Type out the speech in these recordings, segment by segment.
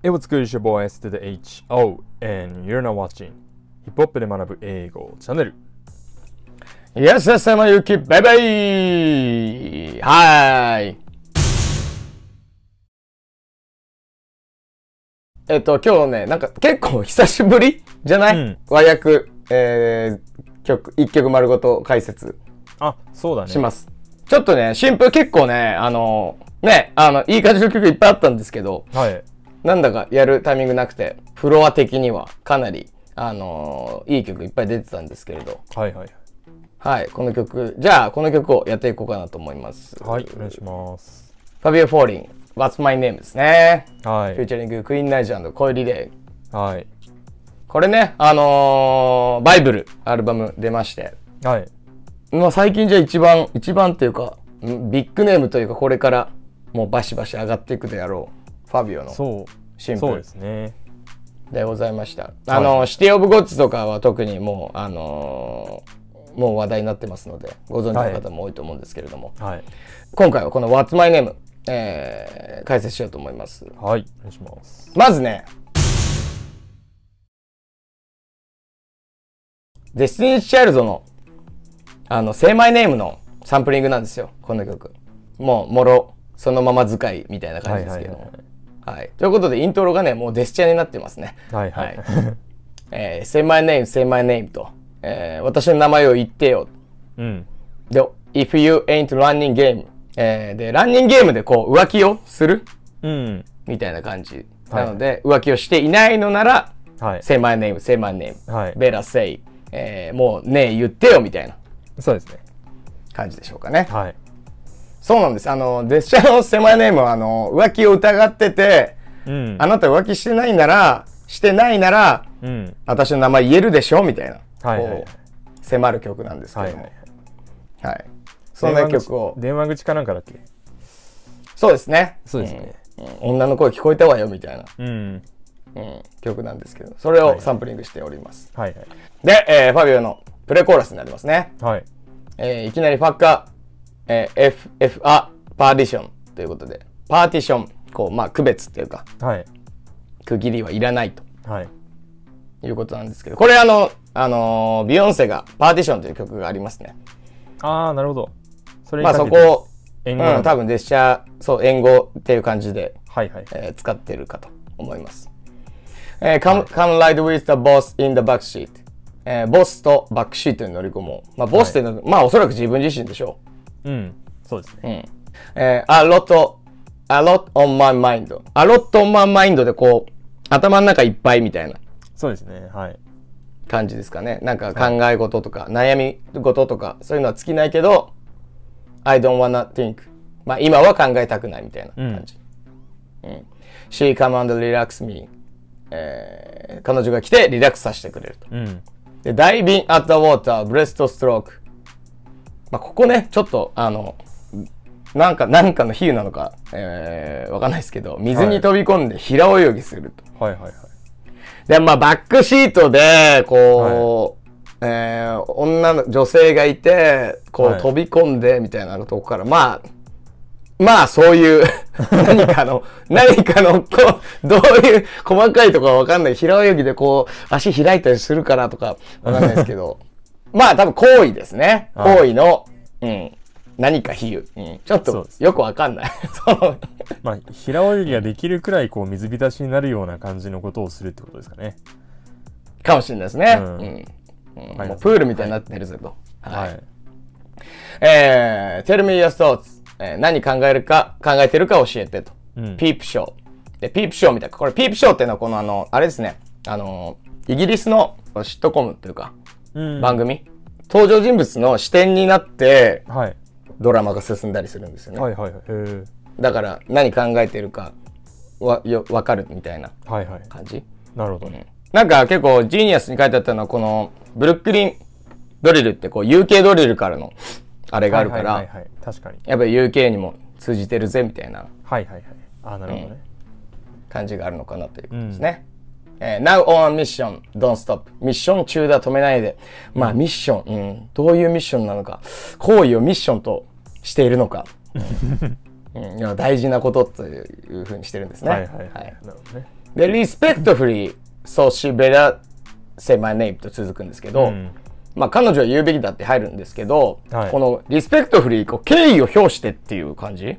It was good your boy S to the H O and you're not watching ヒップホップで学ぶ英語チャンネル。Yes, イはーい。えっと、今日ね、なんか結構久しぶり？じゃない、うん。和訳、えー、曲、一曲丸ごと解説。あそうだね。します。ちょっとね、新譜結構ね、あの、ね、あの、いい感じの曲いっぱいあったんですけど、はいなんだかやるタイミングなくて、フロア的にはかなり、あのいい曲いっぱい出てたんですけれど、はいはい。はい、この曲、じゃあこの曲をやっていこうかなと思います。はいお願いします。ファビオ・フォーリン、What's My Name ですね。はい。フューチャリング、クイーン・ナイジャーのコイリレイ。はい。これね、あのーバイブル、アルバム出まして、はい。まあ最近じゃ一番、一番っていうか、んビッグネームというかこれからもうバシバシ上がっていくであろう、ファビオのそう。新そう譜ですね。でございました。あの、シティ・オブ・ゴッツとかは特にもう、あのーもう話題になってますので、ご存知の方も多いと思うんですけれども、はい。今回はこの What's My Name、えー解説しようと思います。はいお願いします。まずね、デスティニー・チャイルドの、あの、Say My Name のサンプリングなんですよ、この曲。もう、もろ、そのまま使いみたいな感じですけど。も。はいということで、イントロがね、もうデスチャになってますね。はいはい。はい。えー Say My Name, Say My Name と、えー私の名前を言ってよ。うん。で、If you ain't running game、えーで、 running game でこう、浮気をするうん。みたいな感じ。はい。なので、浮気をしていないのなら、はい。say my name, say my name, はい。better say, えーもうねえ言ってよみたいなそうですね。感じでしょうかね。はいそうなんです。あの、デスチャの say my name はあの、浮気を疑ってて、うんあなた浮気してないなら、してないなら、うん私の名前言えるでしょみたいな。はいはい迫る曲なんですけども。はいははいい。そんな曲を。電話口かなんかだっけ？そうですね。そうですねうん女の声聞こえたわよみたいな、うんうん、曲なんですけど、それをサンプリングしております。はいはいで、えーファビオのプレコーラスになりますね。はいえーいきなりファッカー、えー F、F、A、パーティションということで、パーティション、こう、まあ、区別っていうか、はい。区切りはいらないと。はい。いうことなんですけど、これあの、あのービヨンセがパーティションという曲がありますね。ああなるほど。それにまあそこを、うん、多分デッシャー、そう、援護っていう感じで、はいはい。えー使ってるかと思います。えー come, come ride with the boss in the back seat. えーボスとバックシートに乗り込もう。まあ、ボスっていうのは、まあ、おそらく自分自身でしょうんそうですねう。うん。えー a lot, a lot on my mind. a lot on my mind でこう、頭の中いっぱいみたいなそうですねはい感じですかね。なんか考え事とか、悩み事とか、そういうのは尽きないけど、I don't wanna think. まあ、今は考えたくないみたいな感じ。うん。She come and relax me. えー彼女が来てリラックスさせてくれると。うんで、diving at the water, breaststroke. まあ、ここね、ちょっと、あの、なんか、なんかの比喩なのか、えー、わかんないですけど、水に飛び込んで平泳ぎすると。はいはいはいで、まあ、バックシートで、こう、えー女の、女性がいて、こう、はい飛び込んで、みたいなとこから、まあ、まあ、そういう、何かの、何かの、こう、どういう細かいとかわかんない。平泳ぎでこう、足開いたりするからとか、わかんないですけど、まあ、多分行為ですね。はい行為の、うん、何か比喩。うん、ちょっとよくわかんない。まあ平泳ぎができるくらいこう水浸しになるような感じのことをするってことですかねかもしれないですね。ううんん。うんはいもうプールみたいになってるぜと。はいはいえー、tell me your thoughts、えー何考えるか、考えてるか教えてと。うんピープショー。で、ピープショーみたいな。これ、ピープショーっていうのは、このあの、あれですね。あの、イギリスのシットコムというか、うん番組？登場人物の視点になって、はい。ドラマが進んだりするんですよね。はいはいはい。だから、何考えてるか、わ、よ、わかるみたいなはいはい。感じ？なるほどね。なんか結構、ジーニアスに書いてあったのは、この、ブルックリンドリルって、こう、UK ドリルからの、あれがあるから、はいはいはいはい。確かに。やっぱり UK にも通じてるぜみたいな。はいはいはい。あーなるほどね。感じがあるのかなということですね。えー Now on mission, don't stop. ミッション中だ、止めないで。まあ、ミッション、うん、どういうミッションなのか、行為をミッションとしているのか、うん。いや大事なことというふうにしてるんですね。はいはい。はい。なるほどね。で、respectfully, so she better say my name と続くんですけど、うん。まあ彼女は言うべきだって入るんですけど、はい。この respectfully こう敬意を表してっていう感じ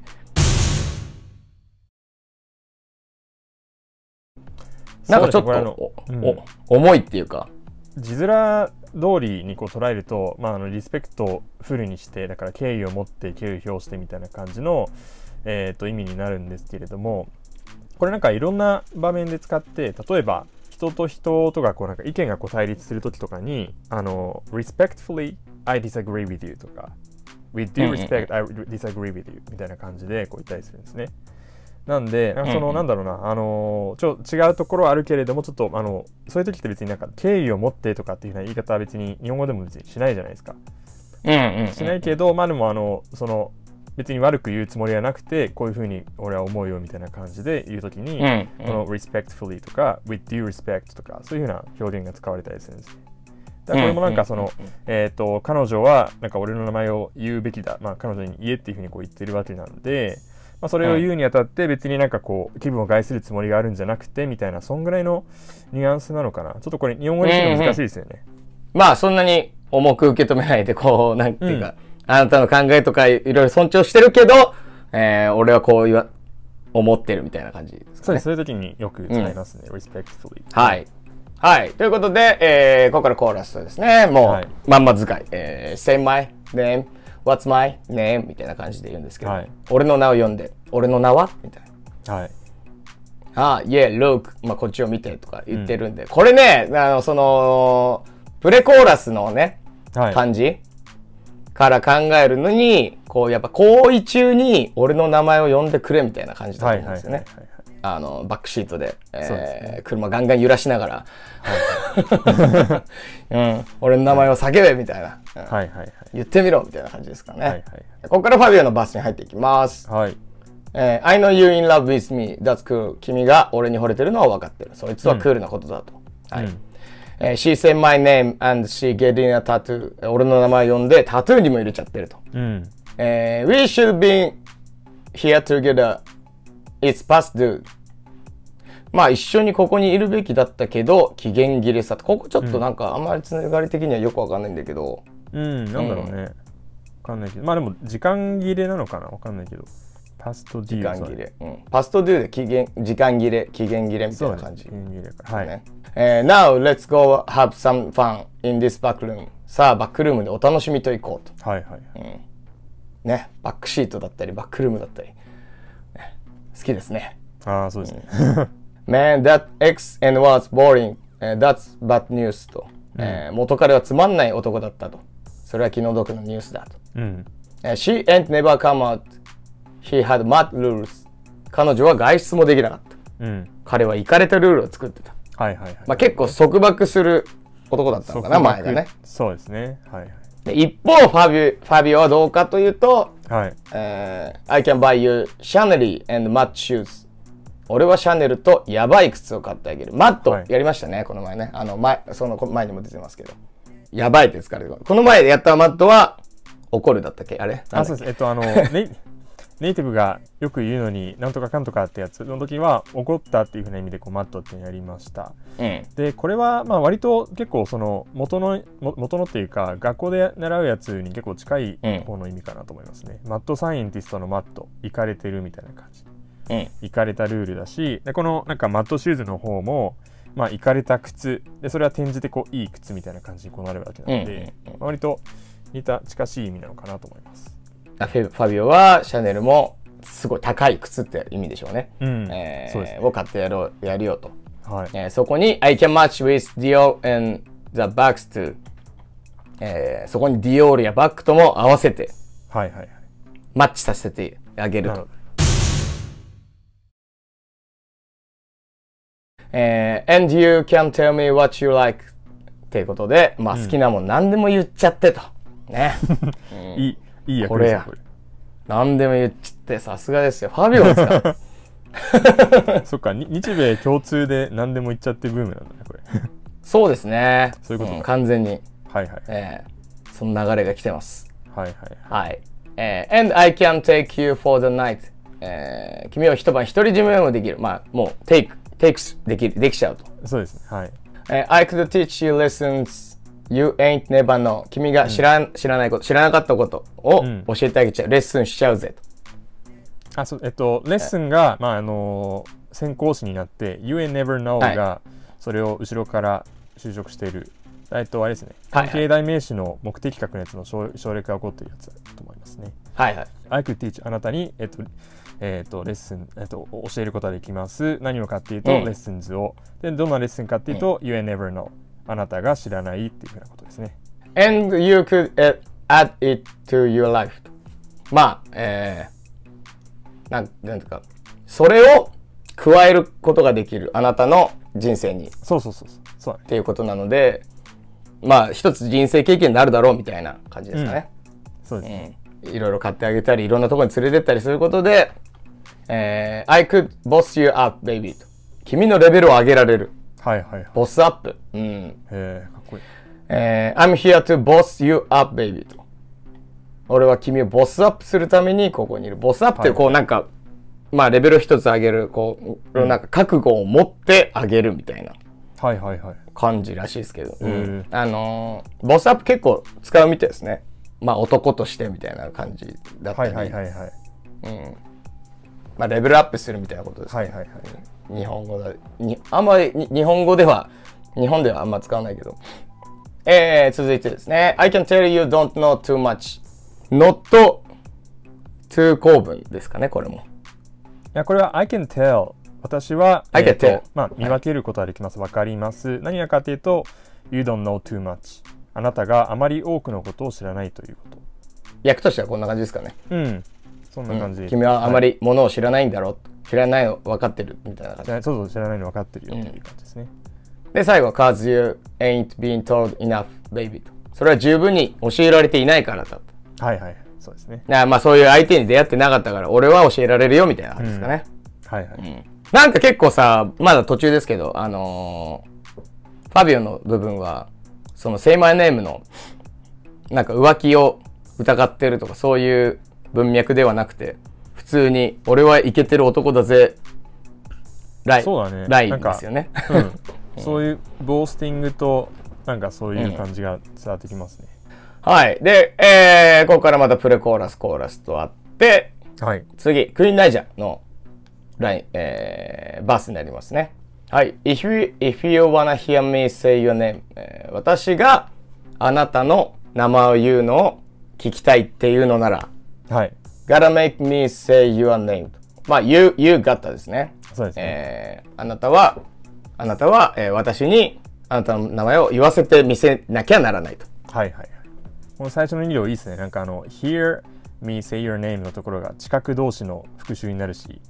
なんかちょっと、重いっていうか、字面通りにこう捉えると、まあ、あのリスペクトをフルにしてだから敬意を持って敬意を表してみたいな感じの、えー、と意味になるんですけれどもこれなんかいろんな場面で使って例えば人と人とかこうなんか意見がこう対立するときとかにあの respectfully I disagree with you とか with うん due respect I disagree with you みたいな感じでこう言ったりするんですね。なんで、その、なんだろうな、あのちょ違うところはあるけれども、ちょっと、あの、そういう時って別になんか、敬意を持ってとかっていうふうな言い方は別に、日本語でも別にしないじゃないですか。うんうん、うん。しないけど、まあでも、あの、その、別に悪く言うつもりはなくて、こういうふうに俺は思うよみたいな感じで言うときに、この respectfully とか with due respect とか、そういうふうな表現が使われたりするんですね。だからこれもなんかその、えっ、と、彼女は、なんか俺の名前を言うべきだ。まあ彼女に言えっていうふうにこう言ってるわけなので、まあそれを言うにあたって別になんかこう、気分を害するつもりがあるんじゃなくて、みたいな、そんぐらいのニュアンスなのかな。ちょっとこれ日本語にするの難しいですよね。まあそんなに重く受け止めないで、こう、なんていうか、あなたの考えとかいろいろ尊重してるけど、えー、俺はこう言わ、思ってるみたいな感じですかね。そうです。そういう時によく使いますね。respectfully。はい。はい。ということで、えー、ここからコーラスですね。もう、はいまんま使い。えー、say my name, what's my name? みたいな感じで言うんですけど、はい俺の名を呼んで、俺の名は？みたいな。はい。あ、yeah, look, まあ、こっちを見てとか言ってるんで、これね、あの、その、プレコーラスのね、はい。感じ？から考えるのに、こう、やっぱ行為中に俺の名前を呼んでくれみたいな感じだはいはいと思うんですよね。はいはいはい。あの、バックシートで、えーね車ガンガン揺らしながら、うん、俺の名前を叫べみたいな、うんはいはいはい。言ってみろみたいな感じですかね。はいはいここからファビオのバスに入っていきます。はい。えー I know you in love with me. That's cool. 君が俺に惚れてるのは分かってる。そいつはクールなことだと。はい。うんえー She said my name and she getting a tattoo. えー俺の名前呼んでタトゥーにも入れちゃってると。うん。えー We should be here together. It's past due. まあ一緒にここにいるべきだったけど、期限切れさと。ここちょっとなんかあんまりつながり的にはよくわかんないんだけど、うん、なんだろうね。わかんないけど。まあでも、時間切れなのかなわかんないけど。パストディ時間切れ。うん。パストデューで期限、時間切れ、期限切れみたいうな感じ。時間切れから。はい。ね。えー Now let's go have some fun in this back room. さあ、バックルームでお楽しみと行こうと。はいはい。ね。バックシートだったり、バックルームだったり。ね好きですね。ああ、そうですね。Man, that X and was boring. えー That's bad news と、えー元彼はつまんない男だったと。それは気の毒のニュースだと。うん。えー She ain't never come out. He had mad rules. 彼女は外出もできなかった。うん。彼はイかれたルールを作ってた。はいはいはい。まあ、結構束縛する男だったのかな、束前がね。そうですね。はいはい。で一方ファビ、ファビオはどうかというと、はい。えー I can buy you Chanel and matte shoes. 俺はシャネルとやばい靴を買ってあげる。マット、はいやりましたね、この前ね。あの前、その前にも出てますけど。やばいって使われる。この前やったマットは、怒るだったっけ？あれ？あ、そうです。えっと、あの、ネイティブがよく言うのに、なんとかかんとかってやつの時は、怒ったっていうふうな意味で、こう、マットってやりました。うん。で、これは、まあ、割と結構、その、元の、も元のっていうか、学校で習うやつに結構近いうん方の意味かなと思いますね。マットサイエンティストのマット、いかれてるみたいな感じ。うん。いかれたルールだしでこのなんかマットシューズの方もまあいかれた靴でそれは転じてこういい靴みたいな感じにこうなるわけなので、うんうんうんまあ割と似た近しい意味なのかなと思います。あフェファビオはシャネルもすごい高い靴って意味でしょうね。うんえーそうですねを買ってやろう、やるよと。はい、えーそこに I can match with Dior and the bags too、えーそこにディオールやバッグとも合わせてはいはいはいマッチさせてあげるとえー and you can tell me what you like っていうことで、まあ好きなもん何でも言っちゃってと。ね。いいいい役これや何でも言っちゃってさすがですよ。ファビオですか そっかに日米共通で何でも言っちゃってブームなんだねこれそうですね。そういうことかん完全に、はいはいえーその流れが来てます。はいはいはい。えー and I can take you for the night. えー君を一晩独り占めもできる。まあ、もう、take takes できる、できちゃうと。そうですね。はい。えー I could teach you lessons you ain't never know. 君が知らん、知らないこと、知らなかったことをん教えてあげちゃう。レッスンしちゃうぜと。あ、そう、えっと、レッスンが、まあ、あのー先行詞になって、You and never know はいが、それを後ろから就職している。えっと、あれですね。関係代名詞の目的格のやつの省省略が起こっているやつだと思いますね。はいはい。I could teach あなたに、えっと、えっと、レッスン、えっと、教えることができます。何をかっていうと、うんレッスンズを。で、どんなレッスンかっていうと、You and never know。あなたが知らないっていうふうなことですね。And you could、uh, add it to your life. とまあ、えー、なん、なんていうか、それを加えることができる。あなたの人生に。っそうそうそうそう。そうだね。ていうことなので、まあ、一つ人生経験になるだろうみたいな感じですかね。そうですね。いろいろ買ってあげたり、いろんなところに連れてったりすることで、えー I could boss you up, baby と。君のレベルを上げられる。はいはいはい。ボスアップ。うん。へえ、かっこいい。えー I'm here to boss you up, baby と。俺は君をボスアップするためにここにいる。ボスアップってこうなんか、まあレベル一つ上げる、こう、なんか覚悟を持ってあげるみたいなはいはいはい。感じらしいですけど。うんうんあのーボスアップ結構使うみたいですね。まあ男としてみたいな感じだったり。はいはいはいはい。まあレベルアップするみたいなことですね。はいはいはい。日本語だにあんまりに日本語では日本ではあんま使わないけどえー、続いてですね I can tell you don't know too much not to 構文ですかねこれもいや、これは I can tell。私は、I can えーと tell まあ、見分けることができます。わかります。何がかというと、You don't know too much。あなたがあまり多くのことを知らないというこ訳としてはこんな感じですかね、と。うん。そんな感じ。君はあまりものを知らないんだろう知らないの分かってるみたいな感じそうそう知らないの分かってるよっていう感じですね。で最後は Cause you ain't been told enough baby とそれは十分に教えられていないからだとはいはい。そうですね。なまあそういう相手に出会ってなかったから俺は教えられるよみたいな感じですかね、はいはい。なんか結構さ、まだ途中ですけど、あのーファビオの部分は、その、セイマイネームの、なんか浮気を疑ってるとか、そういう文脈ではなくて、普通に、俺はイケてる男だぜ、ライそうだねラインですよね。うん。そういうボースティングと、なんかそういう感じが伝わってきますね。はい。で、えー、ここからまたプレコーラス、コーラスとあって、はい。次、クイーンナイジャーのライン、えー、バースになりますね。はい。If you, if you wanna hear me say your name、えー私があなたの名前を言うのを聞きたいっていうのなら、はい。gotta make me say your name まあ、you, you gotta ですね。そうですね。えーあなたは、あなたは、えー私にあなたの名前を言わせてみせなきゃならないと。はいはいはい。この最初の2行いいですね。なんかあの、hear me say your name のところが近く同士の復習になるし、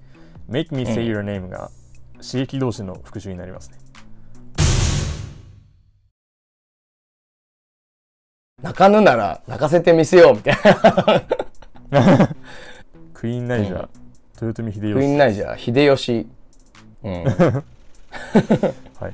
make me say your name が刺激同士の復習になりますね。泣かぬなら泣かせてみせようみたいな。クイーンナイジャー、豊臣秀吉。クイーンナイジャー、秀吉。うん。はいはい。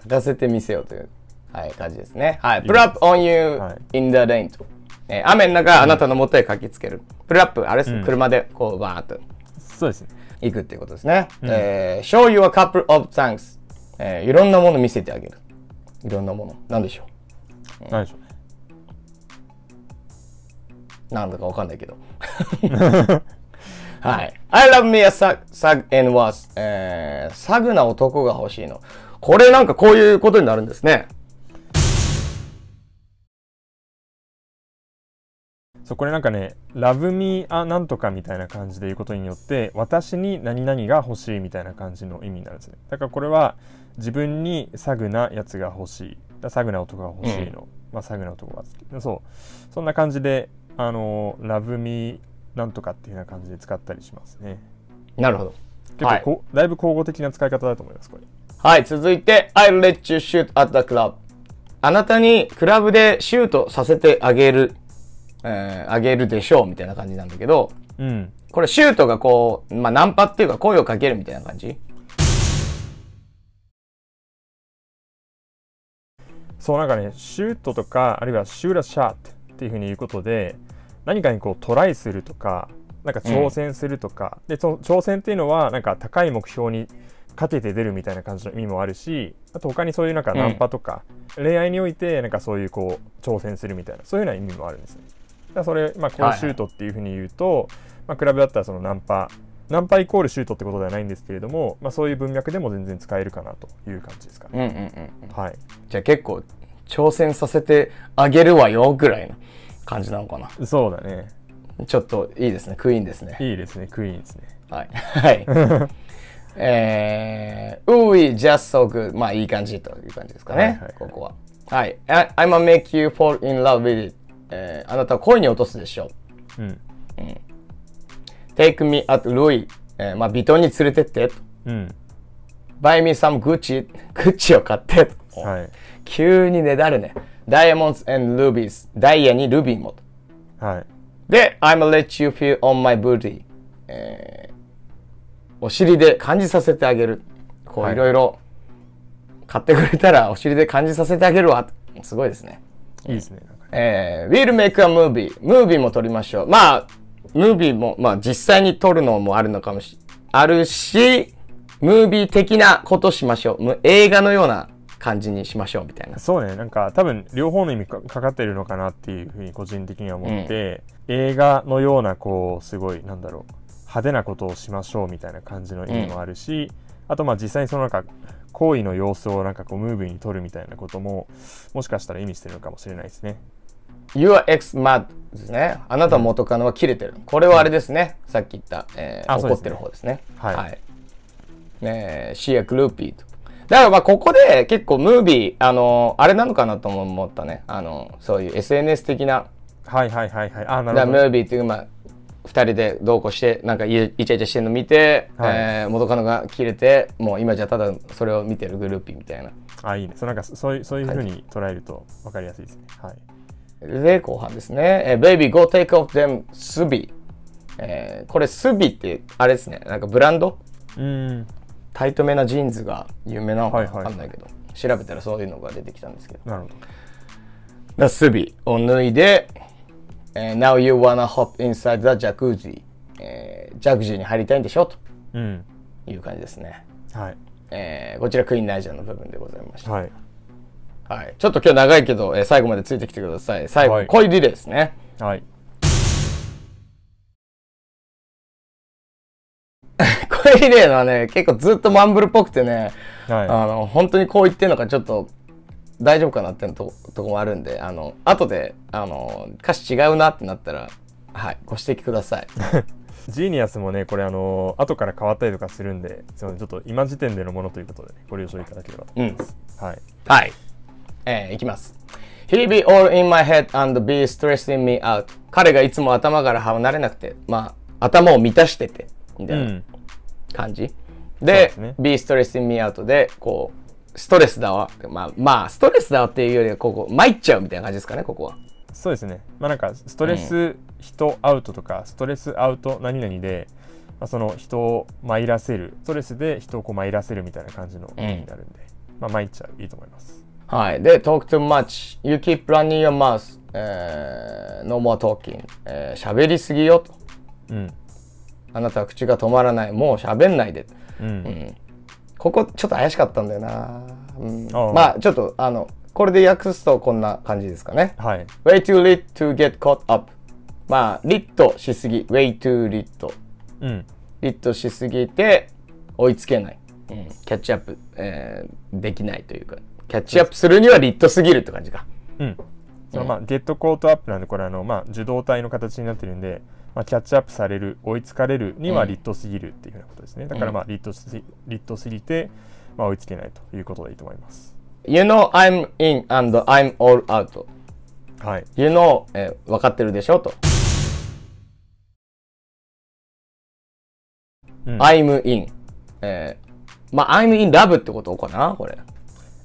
泣かせてみせようという、はい、感じですね。はい。プルアップ on you はい in the rain と。えー雨の中、あなたの元へ駆けつける。プルアップ、あれです、うん車でこうバーっとそうですね。行くっていうことですね。えー show you a couple of things、えーいろんなもの見せてあげる。いろんなもの。なんでしょ何でしょ。う？なんだかわかんないけど。はい。I love me a sag, sag and was、えー、サグな男が欲しいの。これなんかこういうことになるんですね。そうこれなんかね「Love me あなんとか」みたいな感じで言うことによって私に何々が欲しいみたいな感じの意味になるんですねだからこれは自分にサグなやつが欲しいだサグな男が欲しいの、まあサグな男が好きそうそんな感じであの「Love me なんとか」っていうような感じで使ったりしますね。なるほど。結構こ、だいぶ交互的な使い方だと思いますこれ。はい、続いて、I'll let you shoot at the club. あなたにクラブでシュートさせてあげる、えーあげるでしょうみたいな感じなんだけど、うん。これシュートがこう、まあナンパっていうか声をかけるみたいな感じ？そうなんかねシュートとかあるいはシューラシャートっていうふうに言うことで何かにこうトライするとかなんか挑戦するとか、でその挑戦っていうのはなんか高い目標にかけて出るみたいな感じの意味もあるしあと他にそういうなんかナンパとか、恋愛においてなんかそういうこう挑戦するみたいなそういうような意味もあるんですね。それ、まあ、こうシュートっていうふうに言うと、まあ、クラブだったらそのナンパナンパイコールシュートってことではないんですけれども、まあ、そういう文脈でも全然使えるかなという感じですかね。うんうんうん。はい、じゃあ結構挑戦させてあげるわよぐらいの感じなのかな。そうだね。ちょっといいですね。クイーンですね。いいですね。クイーンですね。はい。はい。えー、うい、just so good. まあいい感じという感じですかね。はいはいはいここは。はい。I- I'm gonna make you fall in love with it. えーあなたを恋に落とすでしょう。うん。Take me at Louis. えーまあ、ビトンに連れてって。うん。Buy me some Gucci. グッチを買って。はい。急にねだるね。Diamonds and rubies. ダイヤにルビーも。はい。で、I'm gonna let you feel on my booty. えーお尻で感じさせてあげる。こうはいいろいろ買ってくれたらお尻で感じさせてあげるわ。すごいですね。いいですね。えー、We'll make a movie. ムービーも撮りましょう。まあ、ムービーも、まあ実際に撮るのもあるのかもし、あるし、ムービー的なことしましょう。む映画のような感じにしましょうみたいな。そうね。なんか多分両方の意味かかかってるのかなっていうふうに個人的には思って、映画のようなこう、すごい、なんだろう、派手なことをしましょうみたいな感じの意味もあるし、あとまあ実際にそのなんか、行為の様子をなんかこうムービーに撮るみたいなことももしかしたら意味してるのかもしれないですね。Your ex mad ですね。あなた元カノは切れてる。これはあれですね。さっき言った、えー怒ってる方ですね。はいねえ、シアクルーピーと。だからまあここで結構ムービー、あのあれなのかなとも思ったね。あの、そういう SNS 的な、はいはいはいはい。あ、なるほど。ービーっていう、まあ、二人で同行して、なんかイイチャイチャしてるの見て、はいえー元カノが切れて、もう今じゃただそれを見てるグルーピーみたいな。あ、いいね。そうなんかそういうそういうふうに捉えると分かりやすいですね。はい。で、後半ですね。えー、Baby, go take off them スビ。えーこれスビって、あれですね。なんかブランド？うーん。タイトめなジーンズが有名なのかはいはいわかんないけど、調べたらそういうのが出てきたんですけど。なるほど。だスビを脱いで、えー Now you wanna hop inside the jacuzzi、えージャグジーに入りたいんでしょ？とうん。いう感じですね。はい。えーこちらクイーンナイジャーの部分でございました。はい。はい。ちょっと今日長いけど、えー最後までついてきてください。最後、はい恋リレーですね。はい。リレーのはね、結構ずっとマンブルっぽくてね、はあの、本当にこう言ってんのかちょっと大丈夫かなってのととこもあるんで、あの、後で、あの、歌詞違うなってなったら、はい、ご指摘ください。い。ジーニアスもね、これあの後から変わったりとかするんで、ちょっと今時点でのものということで、ね、ご了承いただければと思います。はい。はい。えーいきます。He be all in my head and be stressing me out. 彼がいつも頭から離れなくて、まあ、頭を満たしてて、みたいなうん。感じ。でね be stressing me out で、こう、ストレスだわ。まあ、まあ、ストレスだわっていうよりは、ここ、参っちゃうみたいな感じですかね、ここは。そうですね。まあなんか、ストレス人アウトとか、ストレスアウト何々で、まあ、その人を参らせる、ストレスで人をこう参らせるみたいな感じの意味になるんで、まあ参っちゃう、いいと思います。はい。で、talk too much. You keep running your mouth. えー no more talking. えー喋りすぎよと。うん。あなたは口が止まらない。もう喋んないで。うん。ここちょっと怪しかったんだよな。うん、まあちょっとあの、これで訳すとこんな感じですかね。はい。way too lit to get caught up. まあ、リットしすぎ。way too lit. うん。リットしすぎて追いつけない。うん、キャッチアップ、えーできないというか、キャッチアップするにはリットすぎるって感じか。うん。そのまあ、ゲットコートアップなんで、これあの、まあ、受動体の形になってるんで、まあ、キャッチアップされる、追いつかれるにはリットすぎるっていうふうなことですね。だからまあ、リットすリットすぎて、まあ、追いつけないということでいいと思います。You know I'm in and I'm all out. はい。You know、えー分かってるでしょと。うん I'm in。えーまあ、I'm in love ってことかなこれ。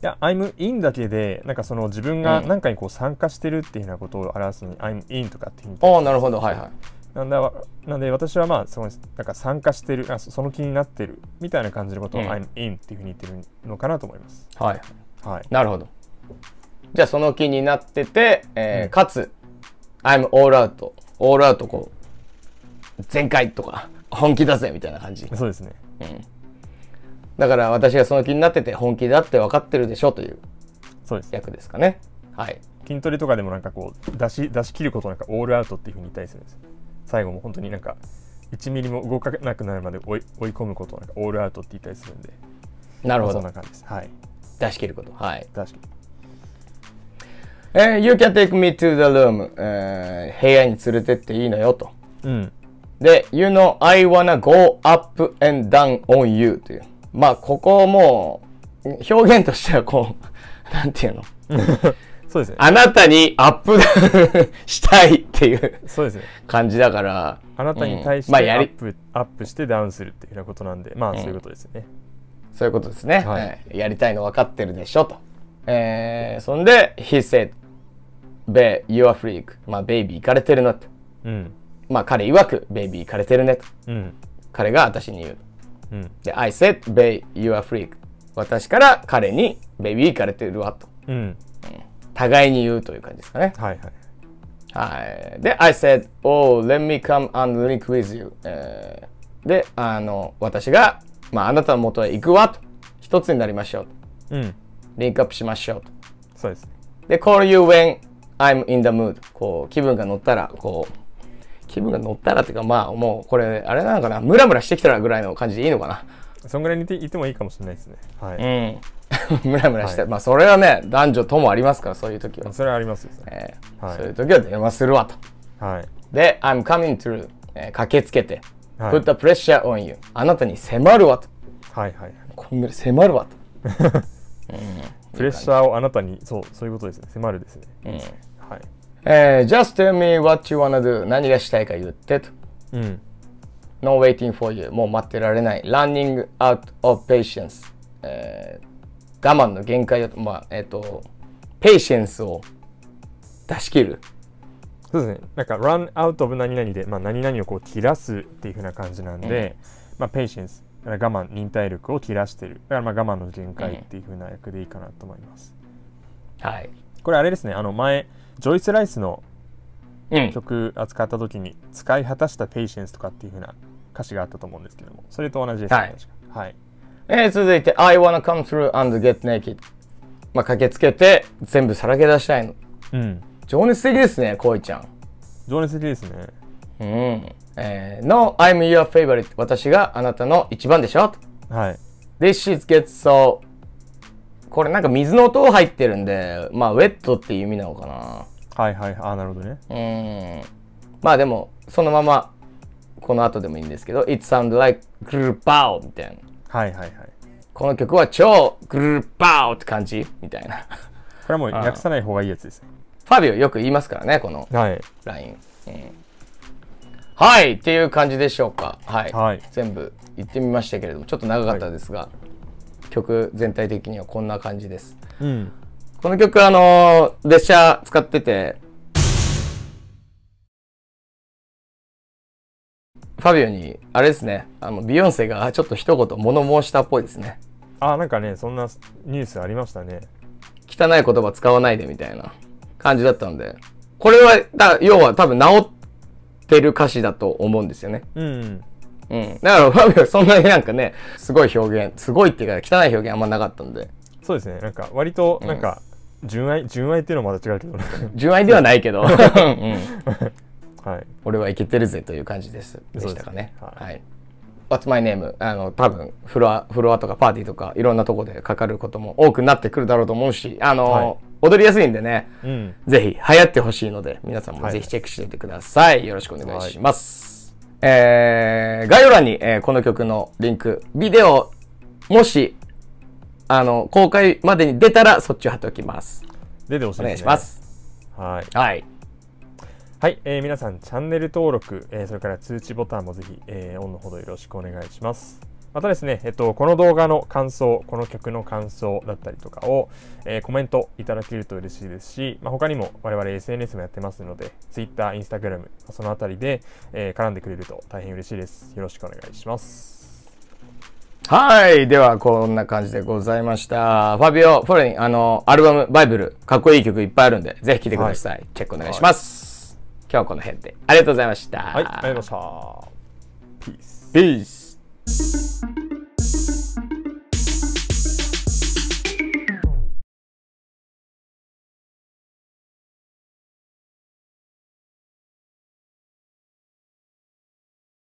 いや、I'm in だけで、なんかその自分が何かにこう参加してるっていうようなことを表すのに、I'm in とかっていうああ、なるほど。はいはい。なんだわなんで私はまあそのなんか参加してるあそその気になってるみたいな感じのことを、うん I'm in っていうふうに言ってるのかなと思います。はい。はい。なるほど。じゃあその気になってて、えーうんかつ、I'm all out。all out こう、全開とか、本気だぜみたいな感じ。そうですね。だから私がその気になってて本気だって分かってるでしょという役ですかねはい筋トレとかでもなんかこう出し出し切ることなんかオールアウトっていうふうに言ったりするんですよ最後も本当になんか1ミリも動かなくなるまで追い追い込むことをなんかオールアウトって言ったりするんで。なるほど。まあそんな感じです。はい。出し切ること。はい。確かにえー You can take me to the room、えー部屋に連れてっていいのよと。うん。で、You know, I wanna go up and down on you という。まあ、ここもう、表現としてはこう、なんていうの？そうですねあなたにアップしたいっていうそうですね感じだから。あなたに対してうんまあアップ,、アップしてダウンするっていうようなことなんでまあそういうことですよね、そういうことですね。はいえーやりたいの分かってるでしょと。えー、そんで、He said, Babe, you are freak. まあ、ベイビー行かれてるなと。うんまあ、彼曰く、ベイビー行かれてるねと。うん彼が私に言う。うんで、I said, Babe, you are freak. 私から彼に、ベイビー行かれてるわと。うん互いに言うという感じですかね。はいはいはい。で、I said, Oh, let me come and link with you. えーで、あの、私が、まあ、あなたの元へ行くわと。一つになりましょうと。うんリンクアップしましょうと。そうですで、call you when I'm in the mood. こう、気分が乗ったら、こう、気分が乗ったらっていうか、まあ、もう、これ、あれなのかな。ムラムラしてきたらぐらいの感じでいいのかな。そんぐらいにいていてもいいかもしれないですねはい、うん。ムラムラして、はいまあ、それはね、男女ともありますから、そういう時は。それはありますよねえーはいそういう時は電話するわと。はいで、I'm coming through、えー駆けつけて、はい put the pressure on you。あなたに迫るわと。はいはいはいこんぐらい迫るわと。プレッシャーをあなたにそうそういうことですね迫るですね、いいですねはいえー just tell me what you wanna do. 何がしたいか言ってと。うん No waiting for you. もう待ってられない。Running out of patience. えー我慢の限界を、まあ、えっ、と、patience を出し切る。そうですね。なんか run out of 何々で、まあ、何々をこう切らすっていう風な感じなんで、まあ patience だから我慢忍耐力を切らしてる。だからまあ我慢の限界っていう風な役でいいかなと思います、はい。これあれですね。あの前ジョイス・ライスのうん。曲扱った時に使い果たした patience とかっていう風な歌詞があったと思うんですけどもそれと同じですね、はい。はいえー続いて、I wanna come through and get naked. まあ、駆けつけて、全部さらけ出したいの。うん情熱的ですね、こいちゃん。情熱的ですねうん。えー No, I'm your favorite. 私があなたの一番でしょ？はい This shit gets so... これなんか水の音入ってるんで、まあ、ウェットっていう意味なのかな。はいはいああなるほどねうん。まあでも、そのまま、この後でもいいんですけど、It sounds like グルーパオみたいな。はいはいはいこの曲は超グルーパオって感じみたいな。これはもう訳さない方がいいやつですねファビオよく言いますからね、このはいライン。うん、はい、っていう感じでしょうか。はい。はい全部言ってみましたけれども、ちょっと長かったですが、曲全体的にはこんな感じです。うんこの曲、あのー列車使ってて、ファビオに、あれですね、あの、ビヨンセがちょっと一言物申したっぽいですね。あなんかねそんなニュースありましたね。汚い言葉使わないでみたいな感じだったんで、これは、だ要は多分治ってる歌詞だと思うんですよね。うんうん。だからファビオそんなになんかね、すごい表現、すごいっていうか汚い表現あんまなかったんで、そうですね。なんか割となんか、純愛純愛っていうのはまた違うけど。純愛ではないけど、うん、はい俺はいけてるぜという感じです。でしたかね。はい。What's my name? あの、多分フロア、フロアとかパーティーとかいろんなとこでかかることも多くなってくるだろうと思うし、あの、はい踊りやすいんでね、うんぜひ流行ってほしいので、皆さんもはいぜひチェックしておいてください。よろしくお願いします。えー、概要欄に、えーこの曲のリンク、ビデオ、もし、あの、公開までに出たらそっちを貼っておきます。出てほしいねお願いします。はいはい。はい、えー皆さんチャンネル登録、えーそれから通知ボタンもぜひ、えーオンのほどよろしくお願いします。またですね、えっと、この動画の感想、この曲の感想だったりとかを、えーコメントいただけると嬉しいですし、まあ、他にも我々 SNS もやってますので、Twitter、Instagram、そのあたりで、えー絡んでくれると大変嬉しいです。よろしくお願いします。はい。では、こんな感じでございました。ファビオ・フォレニン、あの、アルバム、バイブル、かっこいい曲いっぱいあるんで、ぜひ聴いてください。チェックお願いします。今日はこの辺で。ありがとうございました。はい、ありがとうございました。ピース。ピース。